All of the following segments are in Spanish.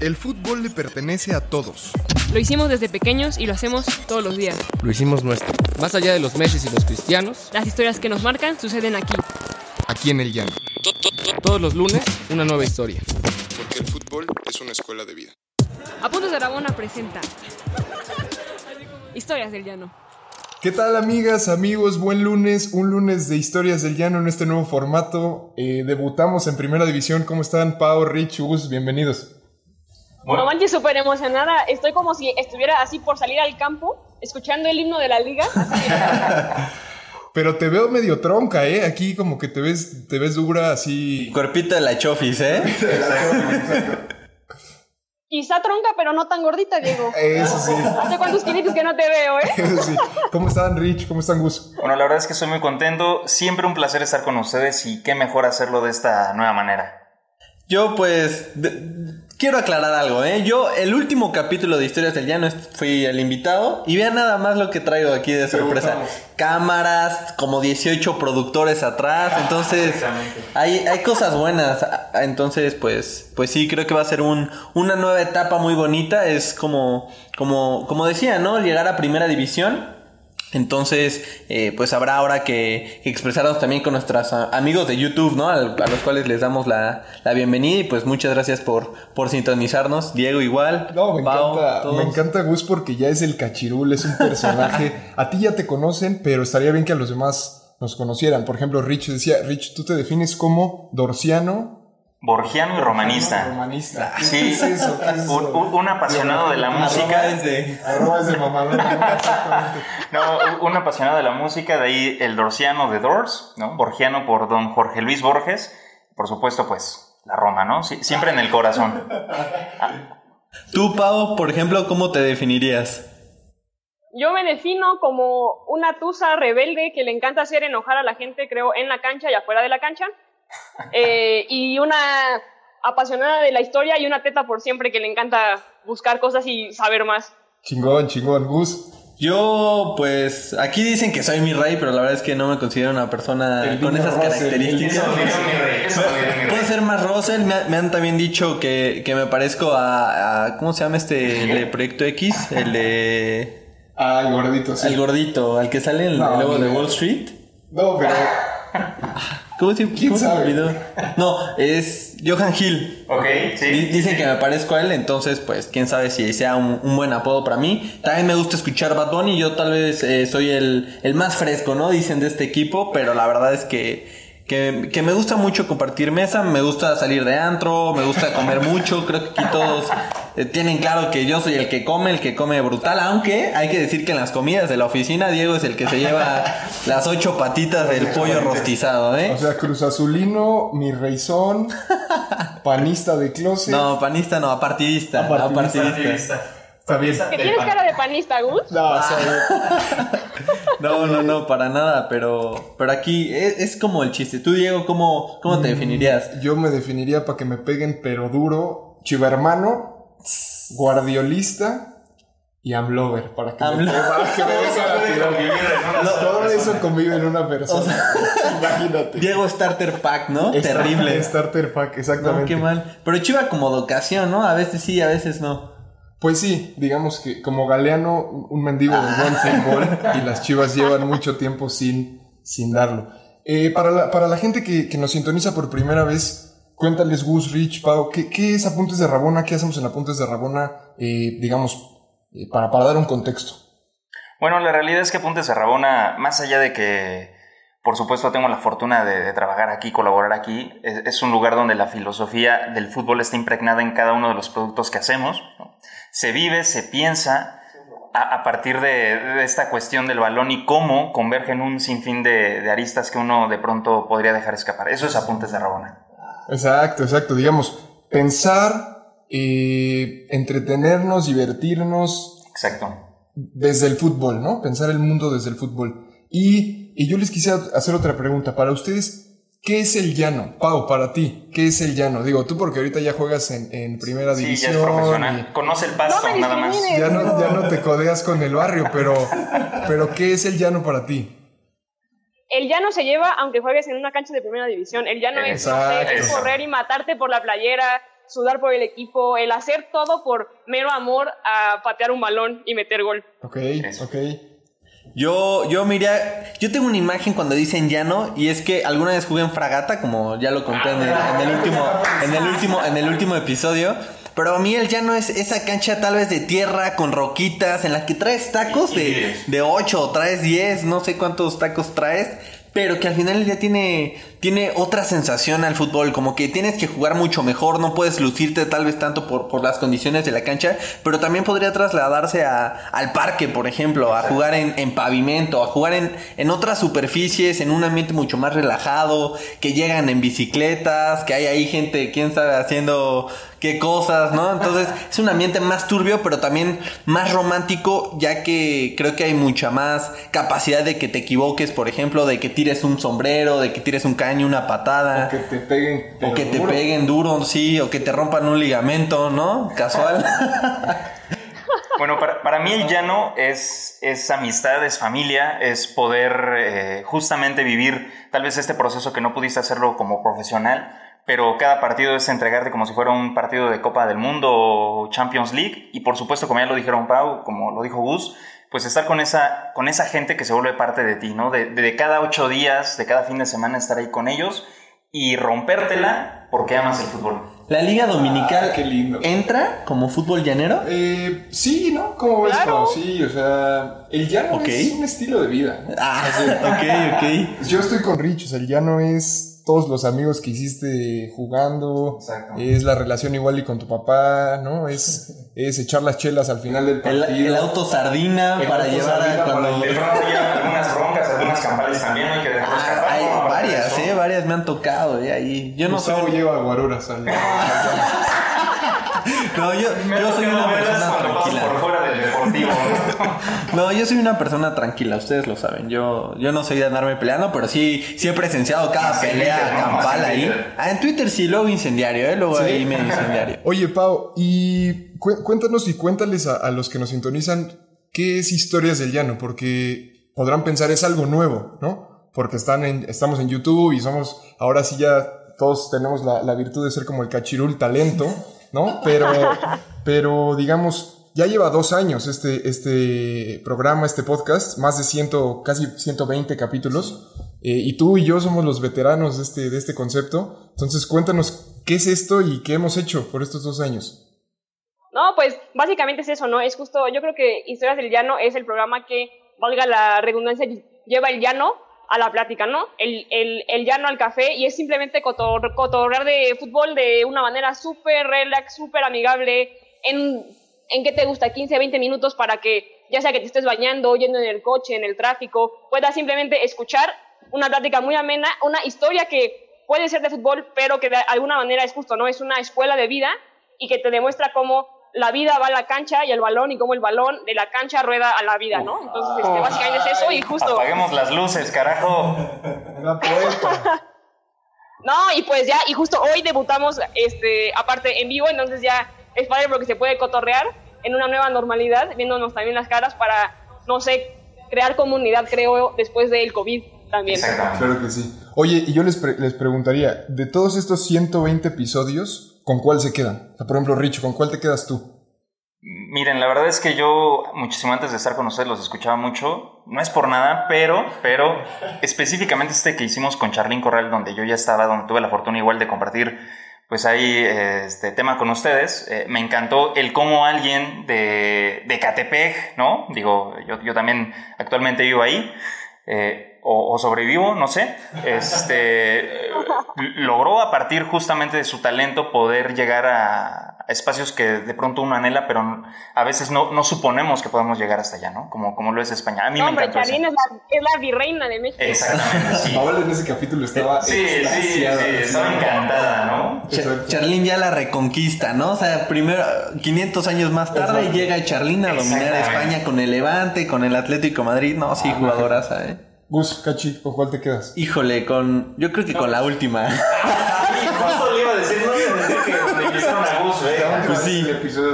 El fútbol le pertenece a todos. Lo hicimos desde pequeños y lo hacemos todos los días. Lo hicimos nuestro. Más allá de los Messi y los cristianos, Las historias que nos marcan suceden aquí. Aquí en el llano. todos los lunes, una nueva historia. Porque el fútbol es una escuela de vida. Apuntes de Aragona presenta Historias del Llano. ¿Qué tal amigas, amigos? Buen lunes, un lunes de Historias del Llano en este nuevo formato. Eh, debutamos en Primera División. ¿Cómo están, Pau, Rich, Gus? Bienvenidos. No manches, súper emocionada. Estoy como si estuviera así por salir al campo, escuchando el himno de la liga. Pero te veo medio tronca, ¿eh? Aquí como que te ves, te ves dura así. Cuerpito de la chofis, ¿eh? Quizá tronca, pero no tan gordita, Diego. Eso sí, ¿Hace cuántos kilitos que no te veo, eh? eso sí. ¿Cómo están, Rich? ¿Cómo están, Gus? Bueno, la verdad es que estoy muy contento. Siempre un placer estar con ustedes y qué mejor hacerlo de esta nueva manera. Yo, pues, quiero aclarar algo, ¿eh? Yo, el último capítulo de Historias del Llano fui el invitado y vean nada más lo que traigo aquí de sorpresa. Cámaras, como 18 productores atrás, entonces hay, hay cosas buenas. Ah, Entonces, pues, pues sí, creo que va a ser un, una nueva etapa muy bonita. Es como, como, como decía, ¿no? Llegar a primera división. Entonces, eh, pues habrá ahora que, que expresarnos también con nuestros ah, amigos de YouTube, ¿no? A los cuales les damos la, la bienvenida y pues muchas gracias por, por sintonizarnos. Diego igual. No, me encanta, todos. me encanta Gus porque ya es el cachirul, es un personaje. a ti ya te conocen, pero estaría bien que a los demás nos conocieran. Por ejemplo, Rich decía, Rich, tú te defines como dorciano, Borgiano y romanista. romanista. Sí, ¿Qué es eso? ¿Qué es eso? un, un- un apasionado de la música. desde-. No, un apasionado de la música, de ahí el dorciano de Doors, ¿no? Borgiano por don Jorge Luis Borges. Por supuesto, pues, la Roma, ¿no? Sí, siempre en el corazón. Tú, Pau, por ejemplo, ¿cómo te definirías? Yo me defino como una tusa rebelde que le encanta hacer enojar a la gente, creo, en la cancha y afuera de la cancha. Eh, y una apasionada de la historia y una teta por siempre que le encanta buscar cosas y saber más. Chingón, chingón. Gus, Yo, pues, aquí dicen que soy mi rey, pero la verdad es que no me considero una persona El con esas Russell, características. Puedo ser más Russell, me, ha- me han también dicho que, que me parezco a, a- ¿Cómo se llama este? El de Proyecto X, el de... Ay, gordito, sí. El gordito, al que sale en el No, logo de. Wall Street. No, pero ¿Cómo se, ¿Quién cómo se me sabe? olvidó? No, es Johan Hill. Ok, sí. Dicen que me parezco a él, entonces pues quién sabe si sea un, un buen apodo para mí. También me gusta escuchar Bad Bunny, yo tal vez eh, soy el, el más fresco, ¿no? Dicen de este equipo, pero la verdad es que, que, que me gusta mucho compartir mesa, me gusta salir de antro, me gusta comer mucho, creo que aquí todos eh, tienen claro que yo soy el que come, el que come brutal, aunque hay que decir que en las comidas de la oficina Diego es el que se lleva las ocho patitas del pollo rostizado, ¿eh? O sea, Cruz Azulino, mi reizón, panista de closet. No, panista no, apartidista. Apartidista. Apartidista. está bien. Que tienes cara de panista, Gus. No, o sea, No, no, no, para nada, pero, pero aquí es, es como el chiste. Tú, Diego, ¿cómo, cómo te definirías? yo me definiría para que me peguen, pero duro, chivermano, guardiolista y amlover. Para que, me, para que me. Todo eso convive en una persona. Imagínate. Diego Starter Pack, ¿no? Starter- Terrible. Starter pack, No, exactamente. qué mal. Pero chiva como de ocasión, ¿no? A veces sí, a veces no. Pues sí, digamos que como Galeano, un mendigo del buen fútbol y las chivas llevan mucho tiempo sin, sin darlo. Eh, para, la, para la gente que, que nos sintoniza por primera vez, cuéntales Gus, Rich, Pau, ¿qué, qué es Apuntes de Rabona? ¿Qué hacemos en Apuntes de Rabona? Eh, digamos, eh, para, para dar un contexto. Bueno, la realidad es que Apuntes de Rabona, más allá de que, por supuesto, tengo la fortuna de, de trabajar aquí, colaborar aquí, es, es un lugar donde la filosofía del fútbol está impregnada en cada uno de los productos que hacemos. ¿no? Se vive, se piensa a, a partir de, de esta cuestión del balón y cómo convergen un sinfín de, de aristas que uno de pronto podría dejar escapar. Eso es Apuntes de Rabona. Exacto, exacto. Digamos, pensar, eh, entretenernos, divertirnos, Exacto. desde el fútbol, ¿no? Pensar el mundo desde el fútbol. Y, y yo les quisiera hacer otra pregunta. Para ustedes, ¿qué es el llano? Pau, para ti, ¿qué es el llano? Digo, tú porque ahorita ya juegas en, en primera Sí, ya división. es profesional. Conoce el No me nada más. ya, no, ya no te codeas con el barrio, pero, pero ¿qué es el llano para ti? El llano se lleva aunque juegues en una cancha de primera división. El llano es correr y matarte por la playera, sudar por el equipo, el hacer todo por mero amor a patear un balón y meter gol. Ok, Eso. ok. Yo, yo mira, yo tengo una imagen cuando dicen llano y es que alguna vez jugué en fragata, como ya lo conté en el, en el último, en el último, en el último episodio. Pero a mí el llano es esa cancha tal vez de tierra con roquitas en la que traes tacos de, de 8 o traes 10, no sé cuántos tacos traes. Pero que al final ya tiene, tiene otra sensación al fútbol, como que tienes que jugar mucho mejor, no puedes lucirte tal vez tanto por, por las condiciones de la cancha, pero también podría trasladarse a, al parque, por ejemplo, a jugar en, en pavimento, a jugar en, en otras superficies, en un ambiente mucho más relajado, que llegan en bicicletas, que hay ahí gente, quién sabe, haciendo qué cosas, ¿no? Entonces es un ambiente más turbio, pero también más romántico, ya que creo que hay mucha más capacidad de que te equivoques, por ejemplo, de que tires un sombrero, de que tires un caño, una patada. O que te peguen. O que te duro. peguen duro, sí, o que te rompan un ligamento, ¿no? Casual. Bueno, para, para mí el llano es, es amistad, es familia, es poder eh, justamente vivir tal vez este proceso que no pudiste hacerlo como profesional, pero cada partido es entregarte como si fuera un partido de Copa del Mundo o Champions League y por supuesto, como ya lo dijeron Pau, como lo dijo Gus, pues estar con esa, con esa gente que se vuelve parte de ti, ¿no? De, de cada ocho días, de cada fin de semana estar ahí con ellos y rompértela porque amas el fútbol. La Liga Dominical Ah, qué lindo. entra como fútbol llanero. Eh, sí, ¿no? ¿Cómo ves, Claro. Sí, o sea, el llano Ok. es un estilo de vida. ¿no? Ah, ok, ok. Yo estoy con Rich, o sea, el llano es todos los amigos que hiciste jugando, es la relación igual y con tu papá, ¿no? Es, es echar las chelas al final del El, partido. el auto sardina El para auto llevar sardina a cuando... Llevan algunas broncas, algunas campales también, hay que dejarlas Ah, hay varias, eh, varias me han tocado, eh, ahí. Yo no Gustavo soy, lleva guaruras al. no, yo, Me yo soy una persona tranquila. por fuera del deportivo. ¿no? No, yo soy una persona tranquila, ustedes lo saben. Yo, yo no soy de andarme peleando, pero sí, sí he presenciado cada pelea campal en ahí. Twitter. Ah, en Twitter sí, luego incendiario, eh, luego ahí medio incendiario. Oye, Pau, y cu- cuéntanos y cuéntales a, a los que nos sintonizan qué es Historias del Llano, porque podrán pensar es algo nuevo, ¿no? Porque están en, estamos en YouTube y somos, ahora sí ya todos tenemos la, la virtud de ser como el cachirul talento, ¿no? Pero, pero digamos, ya lleva dos años este, este programa, este podcast, más de ciento, casi 120 capítulos. Eh, y tú y yo somos los veteranos de este, de este concepto. Entonces cuéntanos qué es esto y qué hemos hecho por estos dos años. No, pues básicamente es eso, ¿no? Es justo, yo creo que Historias del Llano es el programa que, valga la redundancia, lleva el llano a la plática, ¿no? El, el, el llano al café y es simplemente cotor, de fútbol de una manera súper relax, súper amigable, en, en qué te gusta, 15, 20 minutos para que, ya sea que te estés bañando, yendo en el coche, en el tráfico, puedas simplemente escuchar una plática muy amena, una historia que puede ser de fútbol, pero que de alguna manera es justo, ¿no? Es una escuela de vida y que te demuestra cómo la vida va a la cancha y el balón y cómo el balón de la cancha rueda a la vida, ¿no? Entonces, este, básicamente es eso y justo... Apaguemos las luces, carajo. No, y pues ya, y justo hoy debutamos, este, aparte en vivo, entonces ya es padre porque se puede cotorrear en una nueva normalidad, viéndonos también las caras para, no sé, crear comunidad, creo, después del COVID también. Exactamente. Claro que sí. Oye, y yo les, pre- les preguntaría, de todos estos 120 episodios, ¿con cuál se quedan? O sea, por ejemplo, Rich, ¿con cuál te quedas tú? Miren, la verdad es que yo muchísimo antes de estar con ustedes los escuchaba mucho. No es por nada, pero, pero específicamente este que hicimos con Charlín Corral, donde yo ya estaba, donde tuve la fortuna igual de compartir, pues ahí este tema con ustedes. eh, me encantó el cómo alguien de, de Catepec, ¿no? Digo, yo, yo también actualmente vivo ahí. Eh, o, o sobrevivo, no sé, este, logró a partir justamente de su talento poder llegar a espacios que de pronto uno anhela, pero a veces no, no suponemos que podemos llegar hasta allá, ¿no? Como, como lo es España. A mí No, me hombre, encantó. eso. Charlene es la, es la virreina de México. Exactamente, sí. Paola en ese capítulo estaba Sí, sí, sí, extasiada. estaba encantada, ¿no? Cha- Exacto. Charlín ya la reconquista, ¿no? O sea, primero, 500 años más tarde Exacto. llega Charlín a dominar. España con el Levante, con el Atlético Madrid. No, sí, jugadoraza, ¿eh? Gus, Cachi, ¿con cuál te quedas? Híjole, con. Yo creo que con la última. Sí, justo le iba a decir, no iba a decir que le quisieron a Gus, ¿eh? Pues sí.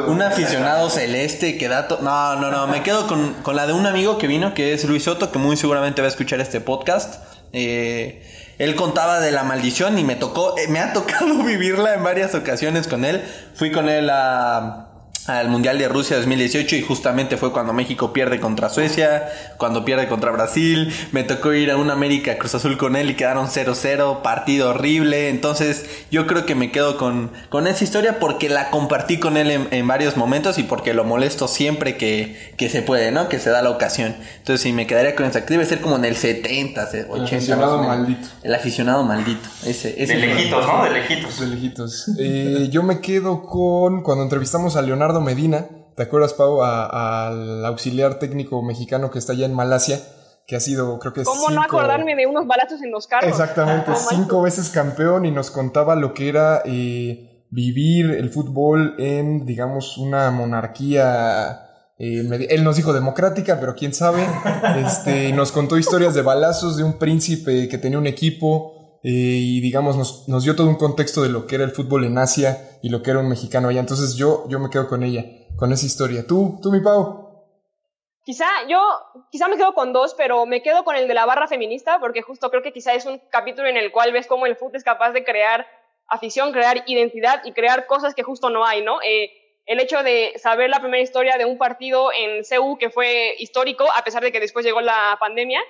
Un aficionado celeste que da... to- No, no, no. Me quedo con, con la de un amigo que vino, que es Luis Soto, que muy seguramente va a escuchar este podcast. Eh, él contaba de la maldición y me tocó... eh, me ha tocado vivirla en varias ocasiones con él. Fui con él a... Al Mundial de Rusia 2018 y justamente fue cuando México pierde contra Suecia, cuando pierde contra Brasil, me tocó ir a un América Cruz Azul con él y quedaron 0-0, partido horrible, entonces yo creo que me quedo con, con esa historia porque la compartí con él en, en varios momentos y porque lo molesto siempre que, que se puede, ¿no? Que se da la ocasión. Entonces sí, me quedaría con esa, que debe ser como en el 70, 80. aficionado más o menos. maldito. El aficionado maldito, ese, ese De lejitos, ¿no? De lejitos. De lejitos. Eh, yo me quedo con cuando entrevistamos a Leonardo Medina. ¿Te acuerdas, Pau? Al auxiliar técnico mexicano que está allá en Malasia, que ha sido, creo que ¿Cómo no cinco- acordarme de unos balazos en los carros? Exactamente, No manches. cinco veces campeón y nos contaba lo que era eh, vivir el fútbol en, digamos, una monarquía. eh, él nos dijo democrática, pero quién sabe. Este, y nos contó historias de balazos de un príncipe que tenía un equipo eh, y, digamos, nos, nos dio todo un contexto de lo que era el fútbol en Asia y lo que era un mexicano allá. Entonces yo, yo me quedo con ella, con esa historia. Tú, tú, mi Pau. Quizá yo, quizá me quedo con dos, pero me quedo con el de la barra feminista, porque justo creo que quizá es un capítulo en el cual ves cómo el fútbol es capaz de crear afición, crear identidad y crear cosas que justo no hay, ¿no? Eh, el hecho de saber la primera historia de un partido en CU que fue histórico, a pesar de que después llegó la pandemia,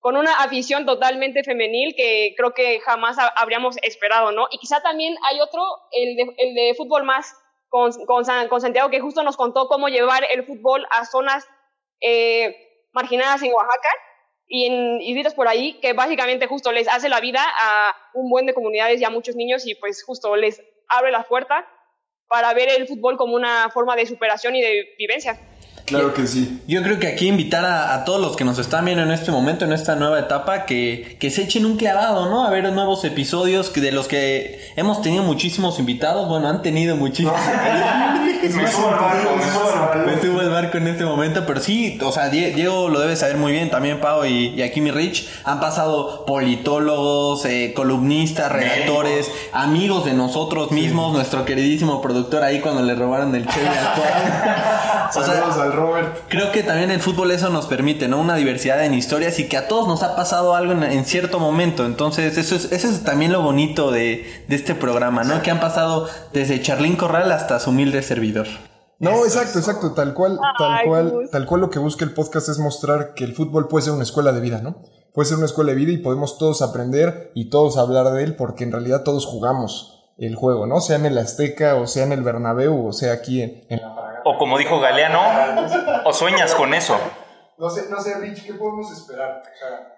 con una afición totalmente femenil que creo que jamás ha- habríamos esperado, ¿no? Y quizá también hay otro, el de, el de fútbol más, con, con, San- con Santiago, que justo nos contó cómo llevar el fútbol a zonas eh, marginadas en Oaxaca y en por ahí, que básicamente justo les hace la vida a un buen de comunidades y a muchos niños y pues justo les abre la puerta para ver el fútbol como una forma de superación y de vivencia. Claro que sí. Yo creo que aquí invitar a, a todos los que nos están viendo en este momento, en esta nueva etapa, que, que se echen un clavado, ¿no? A ver nuevos episodios que de los que hemos tenido muchísimos invitados. Bueno, han tenido muchísimos. Me subo al barco, me subo al barco. Me subo al barco en este momento, pero sí, o sea, Die- Diego lo debe saber muy bien, también Pau y, y aquí mi Rich. Han pasado politólogos, eh, columnistas, redactores, amigos de nosotros mismos, nuestro queridísimo productor ahí cuando le robaron el cheve al cuadro. O sea, Saludos al Robert. Creo que también el fútbol eso nos permite, ¿no? Una diversidad en historias y que a todos nos ha pasado algo en, en cierto momento. Entonces, eso es, eso es también lo bonito de, de este programa, ¿no? Que han pasado desde Charlín Corral hasta su humilde servidor. No, exacto, exacto, tal cual, tal cual, tal cual lo que busca el podcast es mostrar que el fútbol puede ser una escuela de vida, ¿no? Puede ser una escuela de vida y podemos todos aprender y todos hablar de él porque en realidad todos jugamos el juego, ¿no? Sea en el Azteca o sea en el Bernabéu o sea aquí en, en la Fragata. O como dijo Galeano, o sueñas con eso. No sé, no sé, Rich, ¿qué podemos esperar?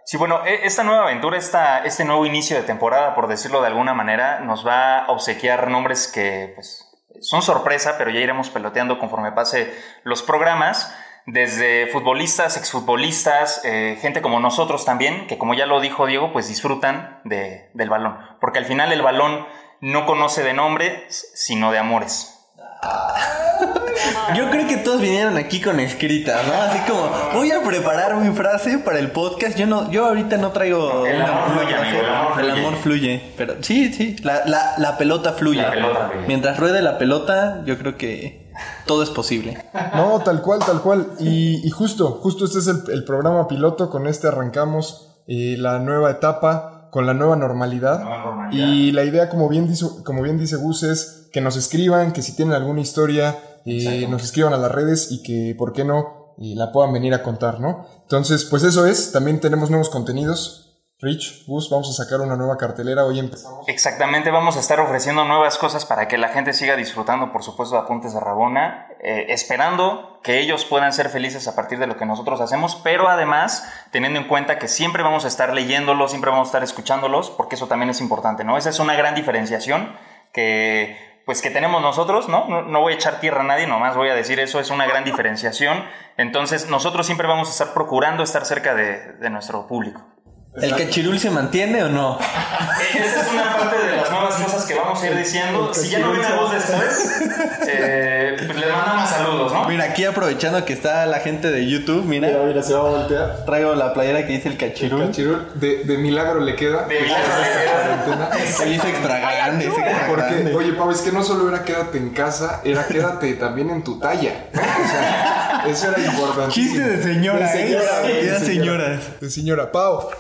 Sí, bueno, e- esta nueva aventura, esta, este nuevo inicio de temporada, por decirlo de alguna manera, nos va a obsequiar nombres que pues, son sorpresa, pero ya iremos peloteando conforme pase los programas. Desde futbolistas, exfutbolistas, eh, gente como nosotros también, que como ya lo dijo Diego, pues disfrutan de- del balón. Porque al final el balón no conoce de nombres, sino de amores. Yo creo que todos vinieron aquí con escritas, ¿no? Así como, voy a preparar mi frase para el podcast. Yo no, yo ahorita no traigo. El amor fluye, amigo, el amor El fluye. amor fluye. Pero sí, sí, la, la, la pelota fluye. La pelota fluye. Mientras ruede la pelota, yo creo que todo es posible. No, tal cual, tal cual. Y, y justo, justo este es el, el programa piloto. Con este arrancamos eh, la nueva etapa, con la nueva normalidad. Y la idea, como bien, dice, como bien dice Gus, es que nos escriban, que si tienen alguna historia, eh, nos escriban a las redes y que, ¿por qué no? Y la puedan venir a contar, ¿no? Entonces, pues eso es. También tenemos nuevos contenidos. Rich, Gus, vamos a sacar una nueva cartelera. Hoy empezamos. Exactamente, vamos a estar ofreciendo nuevas cosas para que la gente siga disfrutando, por supuesto, de Apuntes de Rabona, eh, esperando que ellos puedan ser felices a partir de lo que nosotros hacemos, pero además teniendo en cuenta que siempre vamos a estar leyéndolos, siempre vamos a estar escuchándolos, porque eso también es importante, ¿no? Esa es una gran diferenciación que pues que tenemos nosotros, ¿no? ¿no? Voy a echar tierra a nadie, nomás voy a decir eso, es una gran diferenciación. Entonces, nosotros siempre vamos a estar procurando estar cerca de nuestro público. ¿El cachirul se mantiene o no? Esta es una parte de las nuevas cosas que vamos a ir diciendo. Si ya no viene voz después, eh, pues le mandamos saludos, ¿no? Mira, aquí aprovechando que está la gente de YouTube, mira, Mira, mira, se va a voltear. traigo la playera que dice el cachirul. Cachirul, de, de milagro le queda. De milagro le queda. Se dice extra grande, dice extra Porque, grande. oye, Pau, es que no solo era quédate en casa, era quédate también en tu talla. ¿no? O sea, eso era importante. Chiste de señora, De señora, ¿eh? de señora. señoras. De señora. Pau,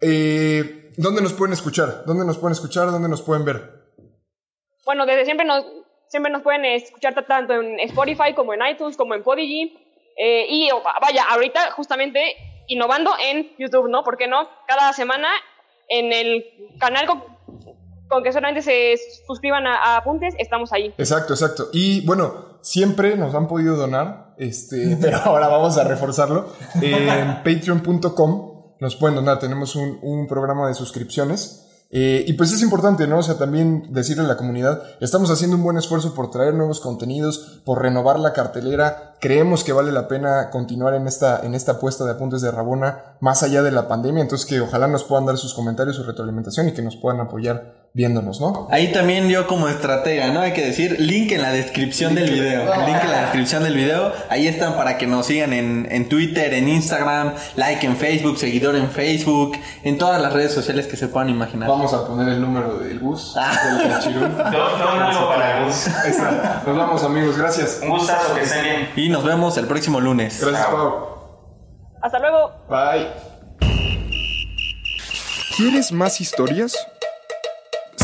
eh, ¿dónde nos pueden escuchar? ¿Dónde nos pueden escuchar? ¿Dónde nos pueden ver? Bueno, desde siempre nos, siempre nos pueden escuchar tanto en Spotify como en iTunes, como en Podigy. eh, y oh, vaya, ahorita justamente innovando en YouTube, ¿no? ¿Por qué no? Cada semana en el canal con, con que solamente se suscriban a, a Apuntes, estamos ahí. Exacto, exacto. Y bueno, siempre nos han podido donar, este, pero ahora vamos a reforzarlo. En patreon.com nos pueden donar, tenemos un, un programa de suscripciones. Eh, y pues es importante, ¿no? O sea, también decirle a la comunidad, estamos haciendo un buen esfuerzo por traer nuevos contenidos, por renovar la cartelera. Creemos que vale la pena continuar en esta, en esta apuesta de apuntes de Rabona más allá de la pandemia. Entonces que ojalá nos puedan dar sus comentarios, su retroalimentación y que nos puedan apoyar viéndonos, ¿no? Ahí también yo como estratega, ¿no? Hay que decir link en la descripción del video. Link en la descripción del video. Ahí están para que nos sigan en, en Twitter, en Instagram, like en Facebook, seguidor en Facebook, en todas las redes sociales que se puedan imaginar. Vamos a poner el número del bus, Ah. del cachirul. Don algo para Gus. Ahí está. Nos vamos amigos, gracias. Un gustazo que estén bien. Y nos vemos el próximo lunes. Gracias Pau. Hasta luego. Bye. ¿Quieres más historias?